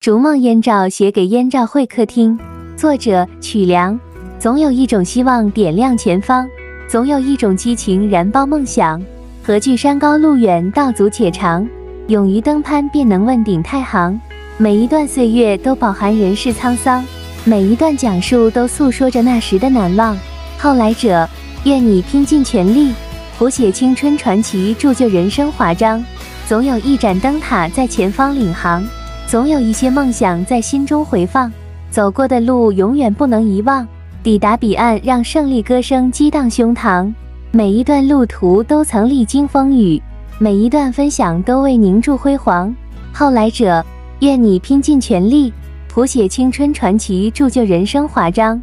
逐梦燕赵写给燕赵会客厅，作者曲梁。总有一种希望点亮前方，总有一种激情燃爆梦想。何惧山高路远，道阻且长。勇于登攀，便能问鼎太行。每一段岁月都饱含人世沧桑，每一段讲述都诉说着那时的难忘。后来者，愿你拼尽全力，谱写青春传奇，铸就人生华章。总有一盏灯塔在前方领航，总有一些梦想在心中回放。走过的路永远不能遗忘，抵达彼岸，让胜利歌声激荡胸膛。每一段路途都曾历经风雨，每一段分享都为凝铸辉煌。后来者，愿你拼尽全力，谱写青春传奇，铸就人生华章。